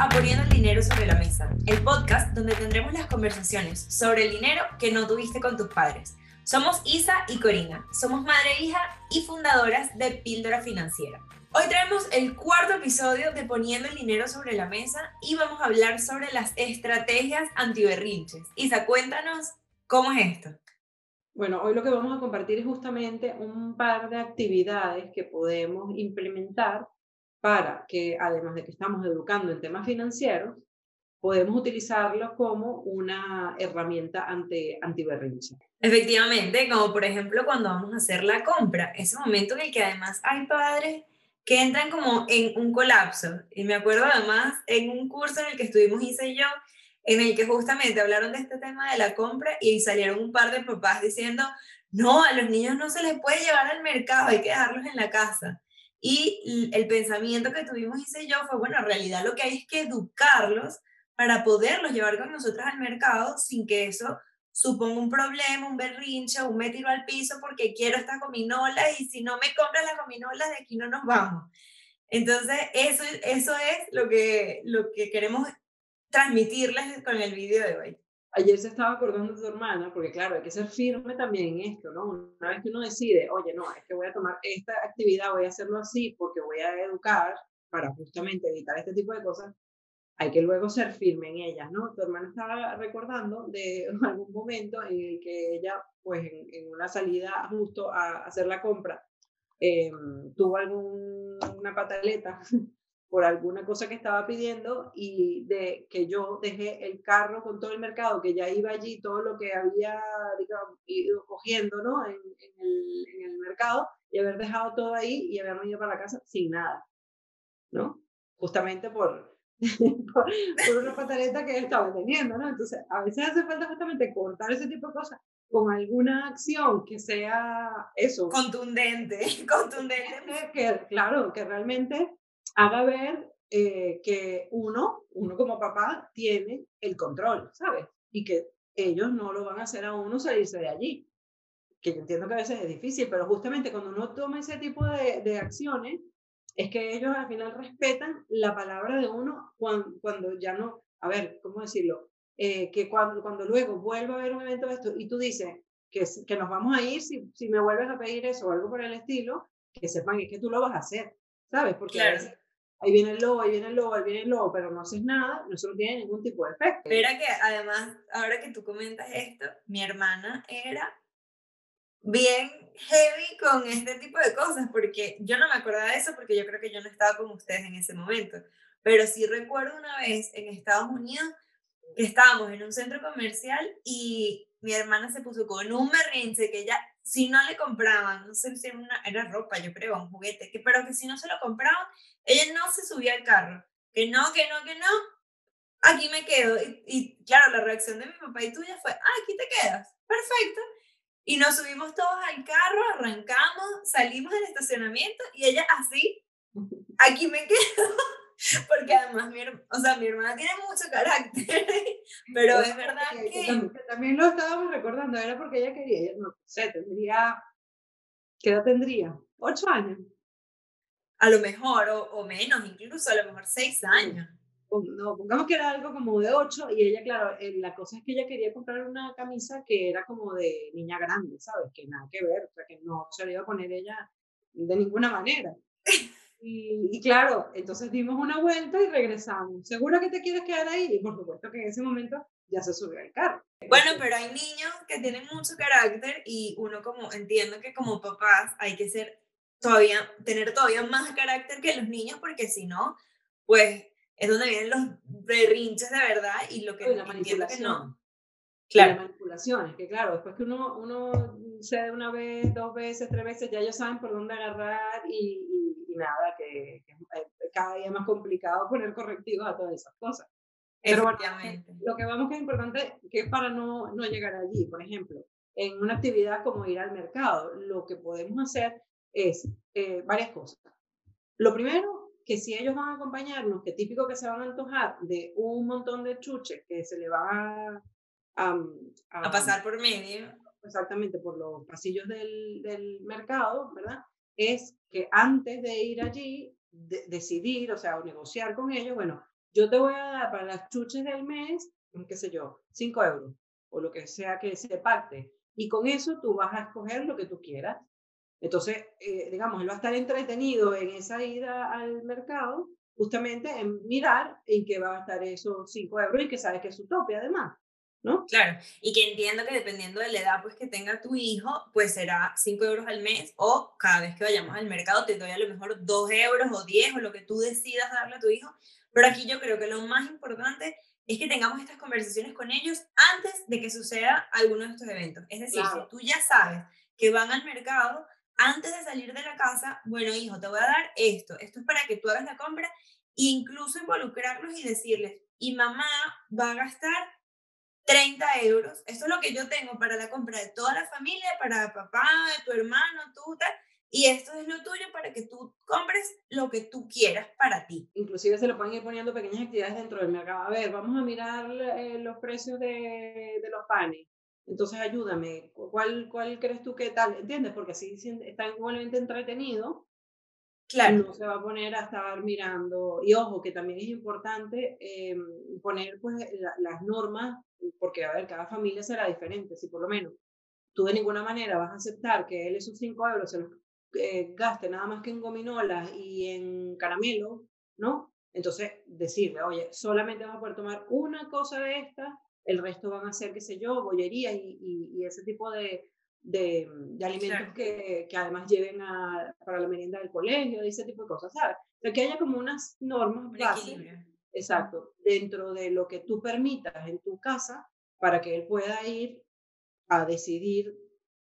a Poniendo el Dinero sobre la Mesa, el podcast donde tendremos las conversaciones sobre el dinero que no tuviste con tus padres. Somos Isa y Corina, somos madre e hija y fundadoras de Píldora Financiera. Hoy traemos el cuarto episodio de Poniendo el Dinero sobre la Mesa y vamos a hablar sobre las estrategias antiberrinches. Isa, cuéntanos cómo es esto. Bueno, hoy lo que vamos a compartir es justamente un par de actividades que podemos implementar para que, además de que estamos educando en temas financieros, podemos utilizarlo como una herramienta ante, antiberrinche. Efectivamente, como por ejemplo cuando vamos a hacer la compra, ese momento en el que además hay padres que entran como en un colapso. Y me acuerdo además en un curso en el que estuvimos Isa y yo, en el que justamente hablaron de este tema de la compra y salieron un par de papás diciendo, no, a los niños no se les puede llevar al mercado, hay que dejarlos en la casa. Y el pensamiento que tuvimos, hice yo, fue, bueno, en realidad lo que hay es que educarlos para poderlos llevar con nosotros al mercado sin que eso suponga un problema, un berrinche, un me tiro al piso porque quiero estas gominolas y si no me compras las gominolas de aquí no nos vamos. Entonces, eso, eso es lo que, lo que queremos transmitirles con el vídeo de hoy ayer se estaba acordando de su hermana, porque claro, hay que ser firme también en esto, ¿no? Una vez que uno decide, oye, no, es que voy a tomar esta actividad, voy a hacerlo así porque voy a educar para justamente evitar este tipo de cosas, hay que luego ser firme en ellas, ¿no? Tu hermana estaba recordando de algún momento en el que ella, pues en, una salida justo a, hacer la compra, em, tuvo alguna pataleta por alguna cosa que estaba pidiendo y de que yo dejé el carro con todo el mercado, que ya iba allí, todo lo que había digamos, ido cogiendo ¿no? en, el, en, el, mercado y haber dejado todo ahí y haberme ido para la casa sin nada, ¿no? Justamente por, por, por, una pataleta que estaba teniendo, ¿no? Entonces, a veces hace falta justamente cortar ese tipo de cosas con alguna acción que sea eso. Contundente, contundente. Que, claro, que realmente haga ver eh, que uno, uno como papá, tiene el control, ¿sabes? Y que ellos no lo van a hacer a uno salirse de allí. Que yo entiendo que a veces es difícil, pero justamente cuando uno toma ese tipo de, de acciones, es que ellos al final respetan la palabra de uno cuando, cuando ya no, a ver, ¿cómo decirlo? Eh, que cuando, cuando luego vuelva a haber un evento de esto y tú dices que, que nos vamos a ir si, si me vuelves a pedir eso o algo por el estilo, que sepan que tú lo vas a hacer, ¿sabes? Porque ahí viene el lobo, ahí viene el lobo, ahí viene el lobo, pero no haces nada, eso no tiene ningún tipo de efecto. Mira que además, ahora que tú comentas esto, mi hermana era bien heavy con este tipo de cosas, porque yo no me acordaba de eso porque yo creo que yo no estaba con ustedes en ese momento, pero sí recuerdo una vez en Estados Unidos estábamos en un centro comercial y mi hermana se puso con un berrinche que ella si no le compraban, no sé si era, una, era ropa, yo creo, un juguete, que, pero que si no se lo compraban, ella no se subía al carro. Que no, que no, que no, aquí me quedo. Y, claro, la reacción de mi papá y tuya fue, ah, aquí te quedas, perfecto. Y nos subimos todos al carro, arrancamos, salimos del estacionamiento y ella así, aquí me quedo. Porque además, mi, o sea, mi hermana tiene mucho carácter, pero es verdad que, También, lo estábamos recordando, era porque ella quería, no sé, tendría, ¿qué edad tendría? ¿Ocho años? A lo mejor, o, o menos, incluso a lo mejor seis años. No, pongamos que era algo como de ocho y ella, claro, eh, la cosa es que ella quería comprar una camisa que era como de niña grande, ¿sabes? Que nada que ver, o sea, que no se le iba a poner ella de ninguna manera. Y, claro, entonces dimos una vuelta y regresamos. ¿Seguro que te quieres quedar ahí? Y por supuesto que en ese momento ya se subió al carro. Bueno, pero hay niños que tienen mucho carácter y uno como entiendo que como papás hay que ser todavía, tener todavía más carácter que los niños porque si no, pues es donde vienen los berrinches de verdad y lo que la manipulación. Que no. Claro. Las manipulaciones, que claro, después que uno, uno cede una vez, dos veces, tres veces, ya ellos saben por dónde agarrar y, nada, que, es cada día más complicado poner correctivos a todas esas cosas. Pero lo que vamos que es importante, que es para no, no llegar allí, por ejemplo, en una actividad como ir al mercado, lo que podemos hacer es eh, varias cosas. Lo primero, que si ellos van a acompañarnos, que típico que se van a antojar de un montón de chuches que se le va a, a, pasar por medio. Exactamente, por los pasillos del, del mercado, ¿verdad? Es que antes de ir allí, decidir, o sea, o negociar con ellos, bueno, yo te voy a dar para las chuches del mes, qué sé yo, 5 euros o lo que sea que se pacte. Y con eso tú vas a escoger lo que tú quieras. Entonces, eh, digamos, él va a estar entretenido en esa ida al mercado, justamente en mirar en qué va a estar esos 5 euros y que sabe que es su tope además. ¿No? Claro, y que entiendo que dependiendo de la edad pues, que tenga tu hijo, pues será 5 euros al mes o cada vez que vayamos al mercado te doy a lo mejor 2 euros o 10 o lo que tú decidas darle a tu hijo. Pero aquí yo creo que lo más importante es que tengamos estas conversaciones con ellos antes de que suceda alguno de estos eventos. Es decir, si tú ya sabes que van al mercado, antes de salir de la casa, bueno, hijo, te voy a dar esto, esto es para que tú hagas la compra, incluso involucrarlos y decirles, y mamá va a gastar 30 euros, esto es lo que yo tengo para la compra de toda la familia, para papá, tu hermano, tú, tal, y esto es lo tuyo para que tú compres lo que tú quieras para ti. Inclusive se lo pueden ir poniendo pequeñas actividades dentro del mercado. A ver, vamos a mirar eh, los precios de, de, los panes. Entonces ayúdame, ¿cuál, ¿cuál crees tú que tal? ¿Entiendes? Porque así está igualmente entretenido. Claro. No se va a poner a estar mirando. Y ojo, que también es importante eh, poner pues, las normas, porque a ver, cada familia será diferente. Si por lo menos tú de ninguna manera vas a aceptar que él esos 5 euros se los eh, gaste nada más que en gominolas y en caramelo, ¿no? Entonces decirle, oye, solamente vas a poder tomar una cosa de esta el resto van a ser, qué sé yo, bollería y, y, ese tipo de, de, de alimentos que, que, además lleven a, para la merienda del colegio, ese tipo de cosas, ¿sabes? O sea, que haya como unas normas básicas, exacto, dentro de lo que tú permitas en tu casa para que él pueda ir a decidir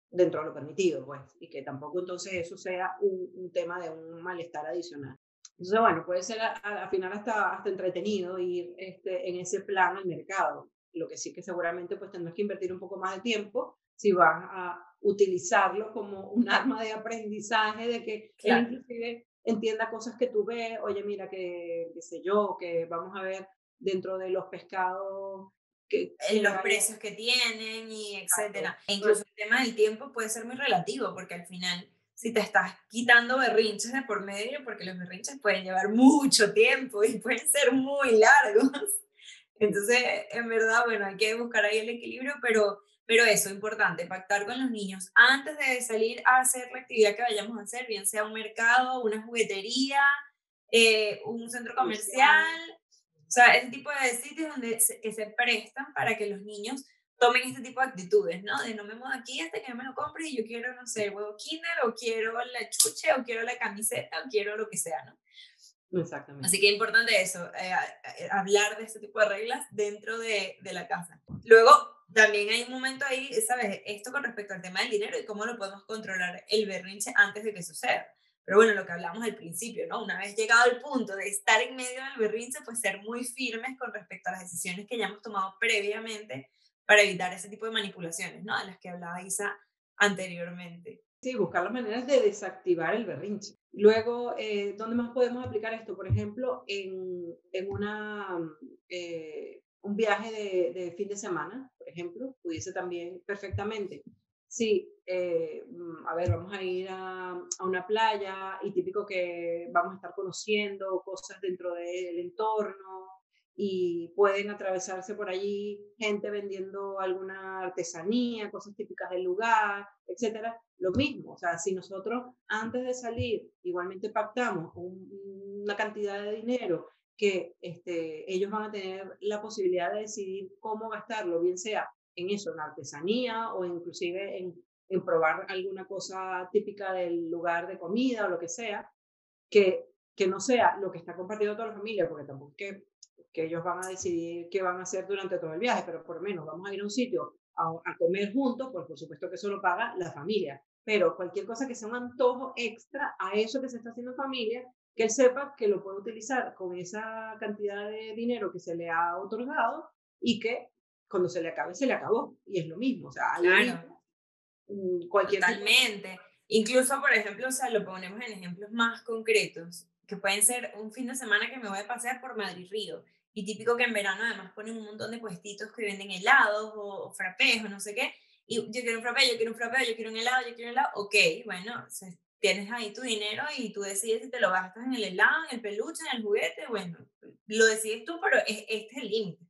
dentro de lo permitido, pues, y que tampoco entonces eso sea un, un tema de un malestar adicional. Entonces, bueno, puede ser al final hasta, hasta entretenido ir este, en ese plan al mercado lo que sí que seguramente pues tendrás que invertir un poco más de tiempo si vas a utilizarlo como un arma de aprendizaje, de que él inclusive entienda cosas que tú ves, oye, mira, que, qué sé yo, que vamos a ver dentro de los pescados que, los precios que tienen y etcétera. E incluso el tema del tiempo puede ser muy relativo porque al final si te estás quitando berrinches de por medio, porque los berrinches pueden llevar mucho tiempo y pueden ser muy largos. Entonces, en verdad, bueno, hay que buscar ahí el equilibrio, pero, pero eso, importante, pactar con los niños antes de salir a hacer la actividad que vayamos a hacer, bien sea un mercado, una juguetería, eh, un centro comercial, o sea, ese tipo de sitios donde se, que se prestan para que los niños tomen este tipo de actitudes, ¿no? De no me muevo aquí hasta que me lo compre y yo quiero, no sé, el huevo Kinder, o quiero la chuche, o quiero la camiseta, o quiero lo que sea, ¿no? Exactamente. Así que es importante eso, eh, eh, hablar de este tipo de reglas dentro de, de, la casa. Luego, también hay un momento ahí, ¿sabes? Esto con respecto al tema del dinero y cómo lo podemos controlar el berrinche antes de que suceda. Pero bueno, lo que hablamos al principio, ¿no? Una vez llegado al punto de estar en medio del berrinche, pues ser muy firmes con respecto a las decisiones que ya hemos tomado previamente para evitar ese tipo de manipulaciones, ¿no? De las que hablaba Isa anteriormente. Sí, buscar las maneras de desactivar el berrinche. Luego, eh, ¿dónde más podemos aplicar esto? Por ejemplo, en, en una, eh, un viaje de, de, fin de semana, por ejemplo, pudiese también perfectamente. Sí, eh, mm, a ver, vamos a ir a, a, una playa y típico que vamos a estar conociendo cosas dentro del entorno, y pueden atravesarse por allí gente vendiendo alguna artesanía, cosas típicas del lugar, etcétera. Lo mismo, o sea, si nosotros antes de salir igualmente pactamos una cantidad de dinero que este, ellos van a tener la posibilidad de decidir cómo gastarlo, bien sea en eso, en artesanía o inclusive en, en probar alguna cosa típica del lugar de comida o lo que sea, que, que no sea lo que está compartiendo toda la familia, porque tampoco que que ellos van a decidir qué van a hacer durante todo el viaje, pero por lo menos vamos a ir a un sitio a, a comer juntos, pues por supuesto que eso lo paga la familia. Pero cualquier cosa que sea un antojo extra a eso que se está haciendo familia, que él sepa que lo puede utilizar con esa cantidad de dinero que se le ha otorgado y que cuando se le acabe, se le acabó. Y es lo mismo. O sea, claro. Cualquier Totalmente. Incluso, por ejemplo, o sea, lo ponemos en ejemplos más concretos, que pueden ser un fin de semana que me voy a pasear por Madrid Río y típico que en verano además ponen un montón de puestitos que venden helados o, o frappés o no sé qué. Y yo quiero un frappé, yo quiero un frappé, yo quiero un helado, yo quiero un helado. Ok, bueno, tienes ahí tu dinero y tú decides si te lo gastas en el helado, en el peluche, en el juguete. Bueno, lo decides tú, pero es, este es el límite.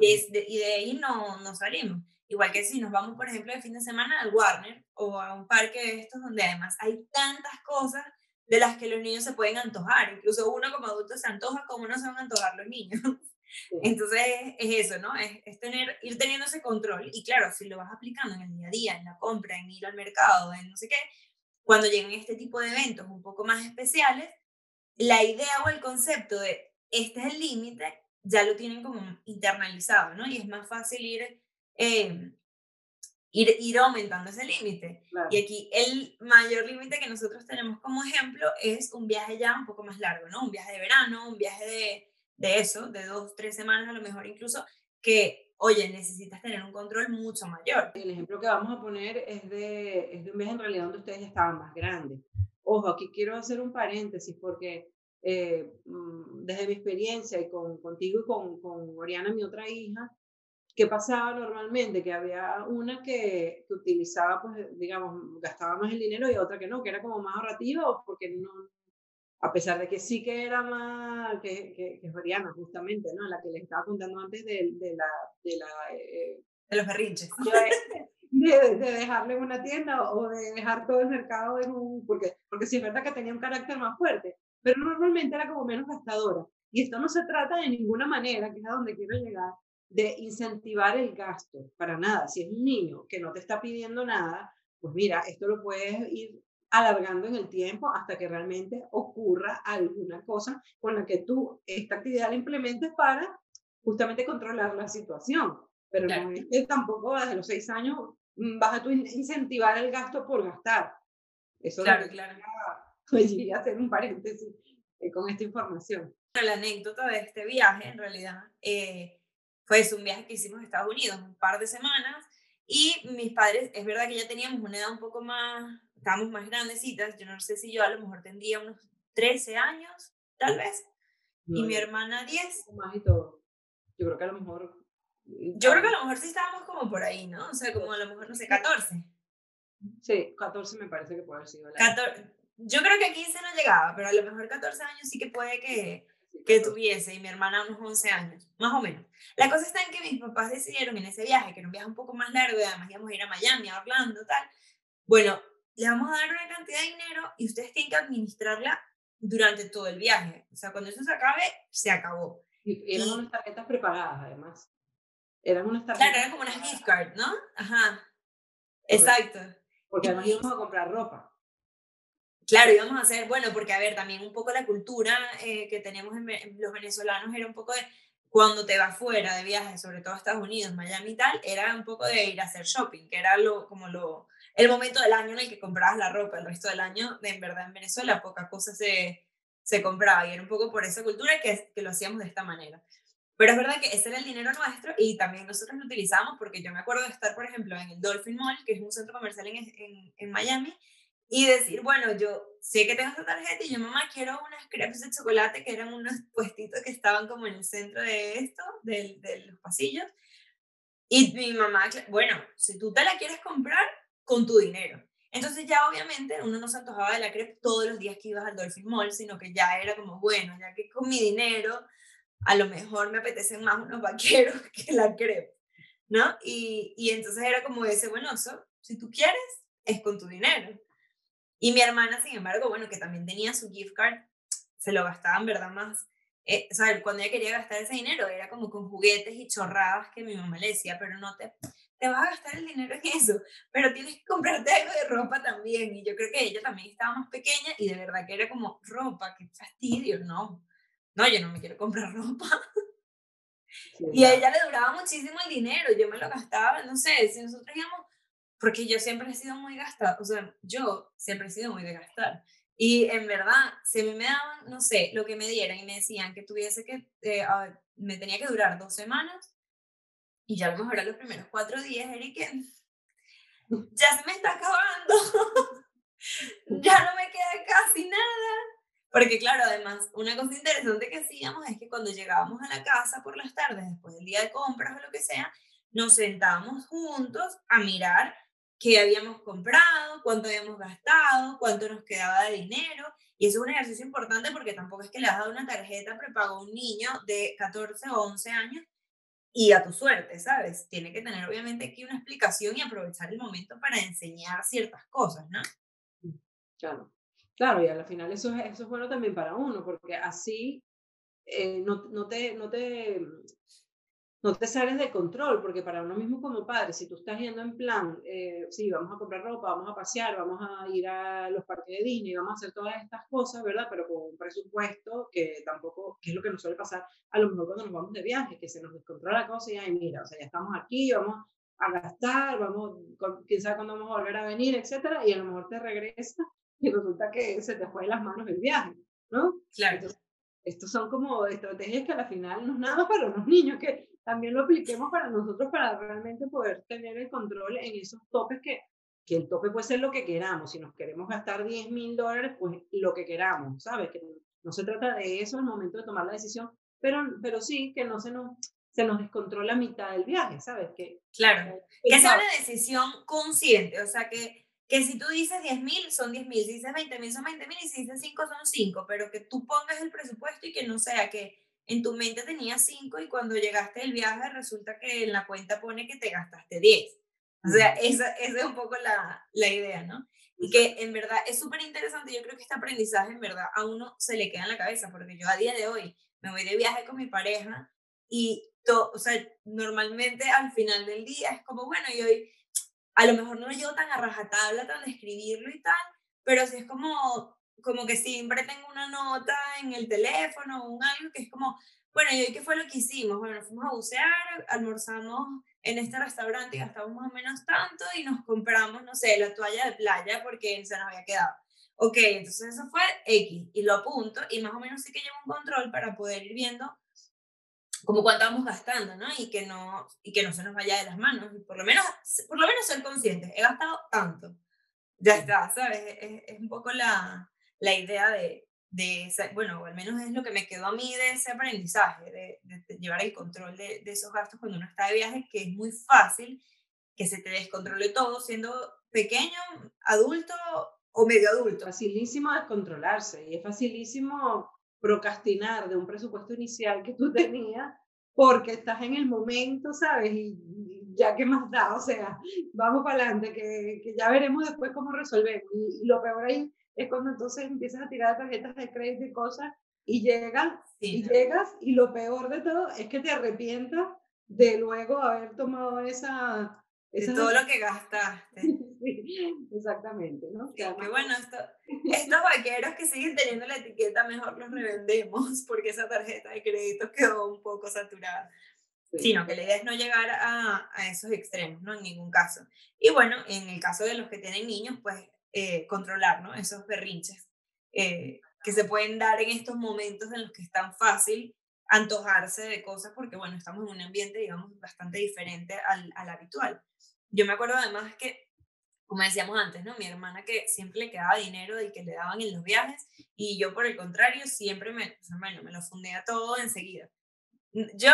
Y, de, ahí no, no salimos. Igual que si nos vamos, por ejemplo, de fin de semana al Warner o a un parque de estos donde además hay tantas cosas de las que los niños se pueden antojar. Incluso uno como adulto se antoja como no se van a antojar los niños. Entonces es eso, ¿no? Es, tener, ir teniendo ese control. Y claro, si lo vas aplicando en el día a día, en la compra, en ir al mercado, en no sé qué, cuando lleguen este tipo de eventos un poco más especiales, la idea o el concepto de este es el límite ya lo tienen como internalizado, ¿no? Y es más fácil ir, eh, ir, ir, aumentando ese límite. Y aquí el mayor límite que nosotros tenemos como ejemplo es un viaje ya un poco más largo, ¿no? Un viaje de verano, un viaje de, de eso, de dos, tres semanas a lo mejor incluso, que, oye, necesitas tener un control mucho mayor. El ejemplo que vamos a poner es de, es de un viaje en realidad donde ustedes ya estaban más grandes. Ojo, aquí quiero hacer un paréntesis porque eh, mm, desde mi experiencia y con, contigo y con, con Oriana, mi otra hija, ¿qué pasaba normalmente? Que había una que, que, utilizaba, pues, digamos, gastaba más el dinero y otra que no, que era como más ahorrativa porque no, a pesar de que sí que era más, que, que, que es Oriana justamente, ¿no? La que les estaba contando antes de, de la... De, la, eh, de los berrinches. De, de, dejarle en una tienda o de dejar todo el mercado en un... Porque, porque sí es verdad que tenía un carácter más fuerte, pero normalmente era como menos gastadora. Y esto no se trata de ninguna manera, que es a donde quiero llegar, de incentivar el gasto, para nada. Si es un niño que no te está pidiendo nada, pues mira, esto lo puedes ir alargando en el tiempo hasta que realmente ocurra alguna cosa con la que tú esta actividad la implementes para justamente controlar la situación. Pero no es que tampoco desde los seis años vas a tu incentivar el gasto por gastar. Eso claro, claro. Pues a hacer un paréntesis eh, con esta información. La anécdota de este viaje, en realidad, eh, fue un viaje que hicimos a Estados Unidos, un par de semanas, y mis padres, es verdad que ya teníamos una edad un poco más, estábamos más grandecitas, yo no sé si yo a lo mejor tendría unos 13 años, tal vez, y mi hermana 10. Más y todo. Yo creo que a lo mejor... Yo creo que a lo mejor sí estábamos como por ahí, ¿no? O sea, como a lo mejor, no sé, 14. Sí, 14 me parece que puede haber sido. 14, yo creo que 15 no llegaba, pero a lo mejor 14 años sí que puede que, que tuviese, y mi hermana unos 11 años, más o menos. La cosa está en que mis papás decidieron en ese viaje, que era un viaje un poco más largo, y además íbamos a ir a Miami, a Orlando, tal. Bueno, le vamos a dar una cantidad de dinero y ustedes tienen que administrarla durante todo el viaje. O sea, cuando eso se acabe, se acabó. Y eran unas tarjetas preparadas, además. Eran unas tarjetas. Claro, eran como unas gift cards, ¿no? Ajá. Exacto. Porque además íbamos a comprar ropa. Claro, íbamos a hacer, bueno, porque a ver, también un poco la cultura eh, que tenemos en, los venezolanos era un poco de cuando te vas fuera de viaje, sobre todo a Estados Unidos, Miami y tal, era un poco de ir a hacer shopping, que era lo, como lo, el momento del año en el que comprabas la ropa, el resto del año, en verdad en Venezuela poca cosa se, se compraba y era un poco por esa cultura que, que lo hacíamos de esta manera. Pero es verdad que ese era el dinero nuestro y también nosotros lo utilizamos porque yo me acuerdo de estar, por ejemplo, en el Dolphin Mall, que es un centro comercial en, en, en Miami, y decir, bueno, yo sé que tengo esta tarjeta y yo, mamá, quiero unas crepes de chocolate que eran unos puestitos que estaban como en el centro de esto, de, de los pasillos. Y mi mamá, bueno, si tú te la quieres comprar, con tu dinero. Entonces ya obviamente uno no se antojaba de la crepe todos los días que ibas al Dolphin Mall, sino que ya era como, bueno, ya que con mi dinero a lo mejor me apetecen más unos vaqueros que la crepe, ¿no? Y, y entonces era como ese, bueno, si tú quieres, es con tu dinero. Y mi hermana, sin embargo, bueno, que también tenía su gift card, se lo gastaban, ¿verdad? Más. Eh, o sea, cuando ella quería gastar ese dinero era como con juguetes y chorradas que mi mamá le decía, pero no te, te vas a gastar el dinero en eso, pero tienes que comprarte algo de ropa también. Y yo creo que ella también estaba más pequeña y de verdad que era como, ropa, qué fastidio, no. No, yo no me quiero comprar ropa. y a ella le duraba muchísimo el dinero, yo me lo gastaba, no sé, si nosotros íbamos porque yo siempre he sido muy gastada, o sea, yo siempre he sido muy de gastar. Y en verdad, si me daban, no sé, lo que me dieran y me decían que tuviese que, eh, me tenía que durar dos semanas, y ya a lo mejor a los primeros cuatro días, Eric, ya se me está acabando, ya no me queda casi nada. Porque claro, además, una cosa interesante que hacíamos es que cuando llegábamos a la casa por las tardes, después del día de compras o lo que sea, nos sentábamos juntos a mirar qué habíamos comprado, cuánto habíamos gastado, cuánto nos quedaba de dinero Y eso es un ejercicio importante porque tampoco es que le has dado una tarjeta prepago a un niño de 14 o 11 años y a tu suerte, ¿sabes? Tiene que tener obviamente aquí una explicación y aprovechar el momento para enseñar ciertas cosas, ¿no? Claro, claro, y al final eso es, eso es bueno también para uno, porque así eh, no, no, te, no, te, no te sales de control, porque para uno mismo como padre, si tú estás yendo en plan, eh, sí, vamos a comprar ropa, vamos a pasear, vamos a ir a los parques de Disney, vamos a hacer todas estas cosas, ¿verdad? Pero con un presupuesto que tampoco, que es lo que nos suele pasar a lo mejor cuando nos vamos de viaje, que se nos descontrola la cosa y, ay, mira, o sea, ya estamos aquí, vamos a gastar, vamos, quién sabe cuándo vamos a volver a venir, etcétera, y a lo mejor te regresa y resulta que se te fue de las manos el viaje, ¿no? Claro. estos son como estrategias que al final no es nada para los niños, que también lo apliquemos para nosotros para realmente poder tener el control en esos topes que, que el tope puede ser lo que queramos. Si nos queremos gastar 10 mil dólares, pues lo que queramos, ¿sabes? Que no se trata de eso al momento de tomar la decisión, pero, pero sí que no se nos, se nos descontrola a mitad del viaje, ¿sabes? Que, claro, que sea una decisión consciente, o sea, que que si tú dices 10 mil, son 10 mil, si dices 20 mil, son 20 mil, y si dices 5, son 5, pero que tú pongas el presupuesto y que no sea que en tu mente tenías 5 y cuando llegaste del viaje resulta que en la cuenta pone que te gastaste 10. O sea, esa, esa es un poco la, la idea, ¿no? Y que en verdad es súper interesante, yo creo que este aprendizaje en verdad a uno se le queda en la cabeza, porque yo a día de hoy me voy de viaje con mi pareja y, to, o sea, normalmente al final del día es como, bueno, y hoy a lo mejor no lo llevo tan a rajatabla, tan de escribirlo y tal, pero sí es como, como que siempre tengo una nota en el teléfono o un algo que es como, bueno, ¿y hoy qué fue lo que hicimos? Bueno, fuimos a bucear, almorzamos en este restaurante y gastamos más o menos tanto y nos compramos, no sé, la toalla de playa porque se nos había quedado. Ok, entonces eso fue X y lo apunto y más o menos sí que llevo un control para poder ir viendo como cuánto vamos gastando, ¿no? Y que no, y que no se nos vaya de las manos. Y por lo menos, por lo menos ser conscientes, he gastado tanto. Ya está, ¿sabes? Es, es un poco la, la idea de, de, bueno, al menos es lo que me quedó a mí de ese aprendizaje, de, de, llevar el control de, de, esos gastos cuando uno está de viaje, que es muy fácil que se te descontrole todo siendo pequeño, adulto o medio adulto. Facilísimo descontrolarse y es facilísimo procrastinar de un presupuesto inicial que tú tenías porque estás en el momento, ¿sabes? Y, ya que más da, o sea, vamos para adelante, que, que, ya veremos después cómo resolvemos. Y, lo peor ahí es cuando entonces empiezas a tirar tarjetas de crédito y cosas y llegas, y llegas, y lo peor de todo es que te arrepientas de luego haber tomado esa, de todo lo que gastaste. Sí, exactamente, ¿no? Que bueno, esto, estos vaqueros que siguen teniendo la etiqueta, mejor los revendemos porque esa tarjeta de crédito quedó un poco saturada. Sino que la idea es no llegar a, a, esos extremos, ¿no? En ningún caso. Y bueno, en el caso de los que tienen niños, pues eh, controlar, ¿no? Esos berrinches eh, que se pueden dar en estos momentos en los que es tan fácil antojarse de cosas porque, bueno, estamos en un ambiente, digamos, bastante diferente al, al habitual. Yo me acuerdo además que, como decíamos antes, ¿no? Mi hermana que siempre le quedaba dinero y que le daban en los viajes y yo por el contrario siempre me, bueno, me lo fundía todo enseguida. Yo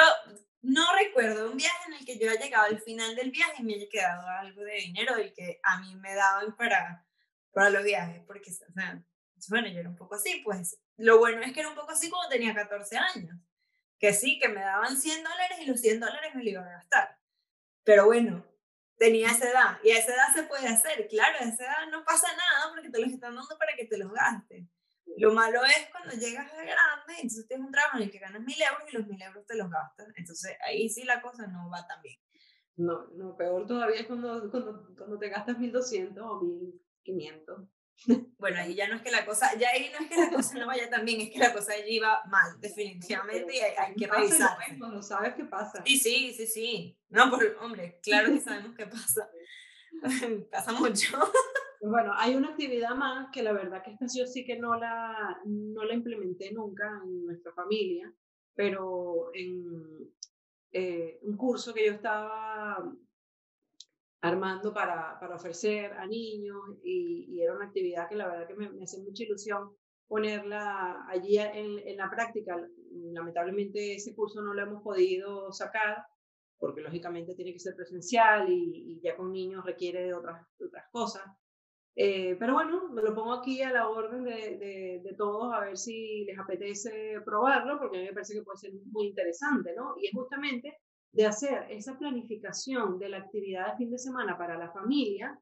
no recuerdo un viaje en el que yo haya llegado al final del viaje y me haya quedado algo de dinero y que a mí me daban para, para los viajes, porque, o sea, bueno, yo era un poco así, pues lo bueno es que era un poco así cuando tenía 14 años, que sí, que me daban 100 dólares y los 100 dólares me lo iban a gastar. Pero bueno, tenía esa edad. Y a esa edad se puede hacer, claro, a esa edad no pasa nada porque te los están dando para que te los gastes. Lo malo es cuando llegas a grande, entonces tienes un trabajo en el que ganas mil euros y los mil euros te los gastas. Entonces ahí sí la cosa no va tan bien. No, no, peor todavía es cuando, cuando, cuando te gastas 1200 o 1500. Bueno, ahí ya no es que la cosa, ya ahí no es que la cosa no vaya tan bien, es que la cosa allí va mal, definitivamente, y hay, que revisar. No sabes qué pasa. Sí, sí, sí, sí. No, por, hombre, claro que sabemos qué pasa. pasa mucho. Bueno, hay una actividad más que la verdad que esta yo sí que no la, no la implementé nunca en nuestra familia, pero en eh, un curso que yo estaba armando para, para ofrecer a niños y, era una actividad que la verdad que me, me hace mucha ilusión ponerla allí en, en, la práctica. Lamentablemente ese curso no lo hemos podido sacar porque lógicamente tiene que ser presencial y, y ya con niños requiere de otras, otras cosas. Eh, pero bueno, me lo pongo aquí a la orden de, de, de, todos a ver si les apetece probarlo, porque a mí me parece que puede ser muy interesante, ¿no? Y es justamente de hacer esa planificación de la actividad de fin de semana para la familia,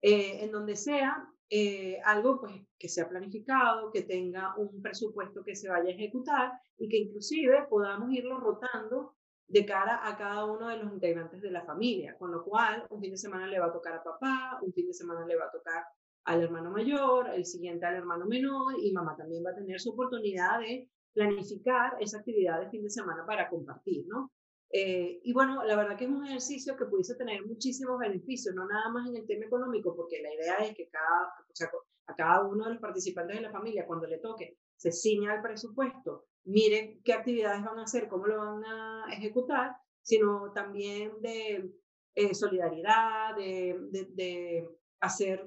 eh, en donde sea eh, algo pues, que sea planificado, que tenga un presupuesto que se vaya a ejecutar y que inclusive podamos irlo rotando de cara a cada uno de los integrantes de la familia, con lo cual un fin de semana le va a tocar a papá, un fin de semana le va a tocar al hermano mayor, el siguiente al hermano menor y mamá también va a tener su oportunidad de planificar esa actividad de fin de semana para compartir, ¿no? Eh, y bueno, la verdad que es un ejercicio que pudiese tener muchísimos beneficios, no nada más en el tema económico, porque la idea es que cada, o sea, a cada uno de los participantes de la familia, cuando le toque, se ciña el presupuesto, miren qué actividades van a hacer, cómo lo van a ejecutar, sino también de eh, solidaridad, de, de, de hacer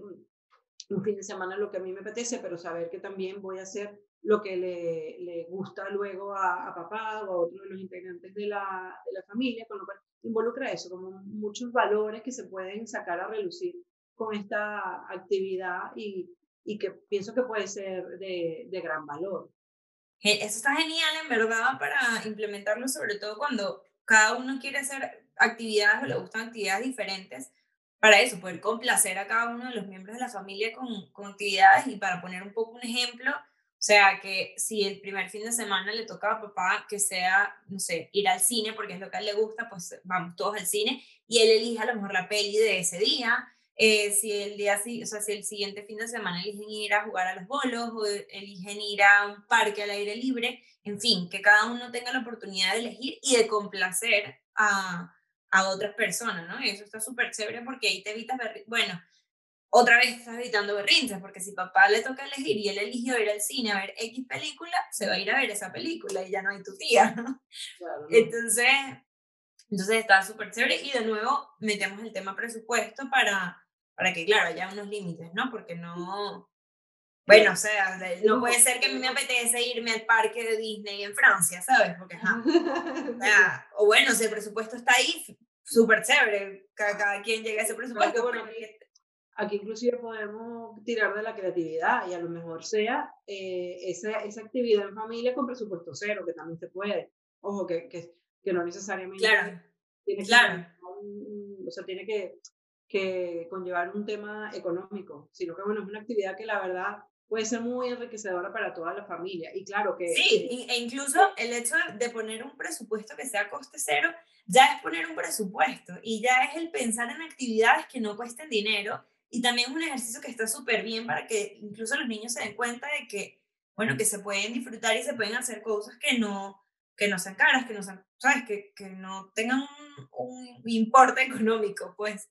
un fin de semana lo que a mí me apetece, pero saber que también voy a hacer lo que le, le gusta luego a, papá o a otro de los integrantes de la, de la familia, con involucra eso, como muchos valores que se pueden sacar a relucir con esta actividad y, y que pienso que puede ser de, de gran valor. Eso está genial, en verdad, para implementarlo, sobre todo cuando cada uno quiere hacer actividades o le gustan actividades diferentes. Para eso, poder complacer a cada uno de los miembros de la familia con, con actividades y para poner un poco un ejemplo, o sea, que si el primer fin de semana le toca a papá que sea, no sé, ir al cine, porque es lo que a él le gusta, pues vamos todos al cine y él elija a lo mejor la peli de ese día. Eh, si el día, o sea, si el siguiente fin de semana eligen ir a jugar a los bolos o eligen ir a un parque al aire libre, en fin, que cada uno tenga la oportunidad de elegir y de complacer a, a otras personas, ¿no? Y eso está súper chévere porque ahí te evitas bueno, otra vez estás evitando berrinches, porque si papá le toca elegir y él eligió ir al cine a ver X película, se va a ir a ver esa película y ya no hay tu tía, ¿no? Entonces, entonces está súper chévere y de nuevo metemos el tema presupuesto para, para que, claro, haya unos límites, ¿no? Porque no, bueno, o sea, no puede ser que a mí me apetece irme al parque de Disney en Francia, ¿sabes? Porque, ajá. O, sea, o bueno, si el presupuesto está ahí, súper chévere, cada, cada, quien llegue a ese presupuesto. Bueno, aquí inclusive podemos tirar de la creatividad y a lo mejor sea eh, esa, esa actividad en familia con presupuesto cero, que también se puede. Ojo, que, que, que no necesariamente claro. tiene que, claro. un, o sea, tiene que, que conllevar un tema económico, sino que bueno, es una actividad que la verdad puede ser muy enriquecedora para toda la familia. Y claro que... Sí, e incluso el hecho de poner un presupuesto que sea coste cero, ya es poner un presupuesto y ya es el pensar en actividades que no cuesten dinero y también es un ejercicio que está súper bien para que incluso los niños se den cuenta de que, bueno, que se pueden disfrutar y se pueden hacer cosas que no, que no sean caras, que no sean, ¿sabes? Que, que no tengan un, un importe económico, pues.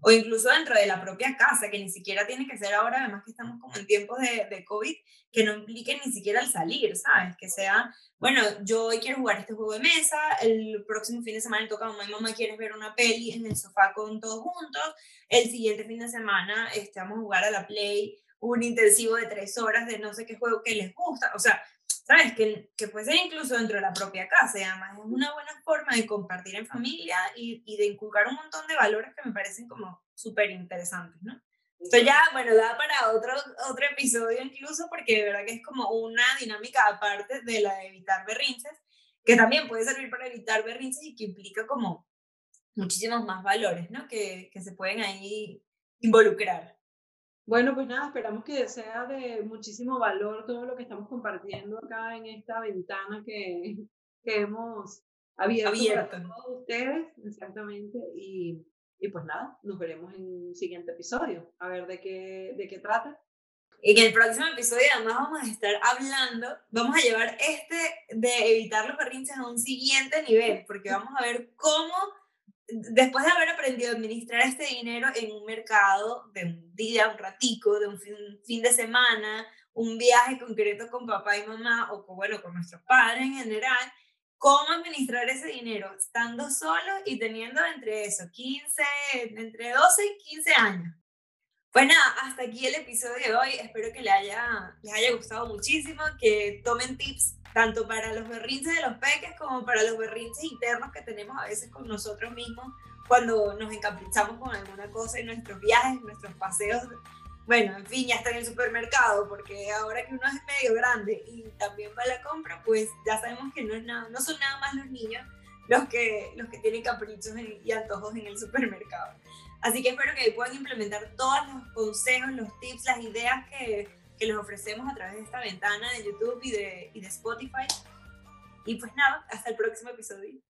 O incluso dentro de la propia casa, que ni siquiera tiene que ser ahora, además que estamos como en tiempos de, de COVID, que no implique ni siquiera el salir, ¿sabes? Que sea, bueno, yo hoy quiero jugar este juego de mesa, el próximo fin de semana toca a mamá y mamá quieres ver una peli en el sofá con todos juntos, el siguiente fin de semana este, vamos a jugar a la Play un intensivo de tres horas de no sé qué juego que les gusta, o sea, ¿sabes? Que, que puede ser incluso dentro de la propia casa y además es una buena forma de compartir en familia y, y de inculcar un montón de valores que me parecen como súper interesantes, ¿no? Esto ya, bueno, da para otro, otro episodio incluso porque de verdad que es como una dinámica aparte de la de evitar berrinches, que también puede servir para evitar berrinches y que implica como muchísimos más valores, ¿no? Que, que se pueden ahí involucrar. Bueno, pues nada, esperamos que sea de muchísimo valor todo lo que estamos compartiendo acá en esta ventana que, que hemos abierto, abierto. para todos ustedes, exactamente, y y pues nada, nos veremos en un siguiente episodio, a ver de qué, de qué trata. Y en el próximo episodio además vamos a estar hablando, vamos a llevar este de evitar los berrinches a un siguiente nivel, porque vamos a ver cómo, después de haber aprendido a administrar este dinero en un mercado de un día, un ratico, de un fin, de semana, un viaje concreto con papá y mamá, o con, bueno, con nuestros padres en general, cómo administrar ese dinero estando solo y teniendo entre eso 15, entre 12 y 15 años. Pues nada, hasta aquí el episodio de hoy. Espero que les haya, les haya gustado muchísimo, que tomen tips tanto para los berrinches de los peques como para los berrinches internos que tenemos a veces con nosotros mismos cuando nos encaprichamos con alguna cosa en nuestros viajes, nuestros paseos bueno, en fin, ya está en el supermercado, porque ahora que uno es medio grande y también va a la compra, pues ya sabemos que no, es nada, no son nada más los niños los que, los que tienen caprichos y antojos en el supermercado. Así que espero que puedan implementar todos los consejos, los tips, las ideas que, que les ofrecemos a través de esta ventana de YouTube y de, y de Spotify. Y pues nada, hasta el próximo episodio.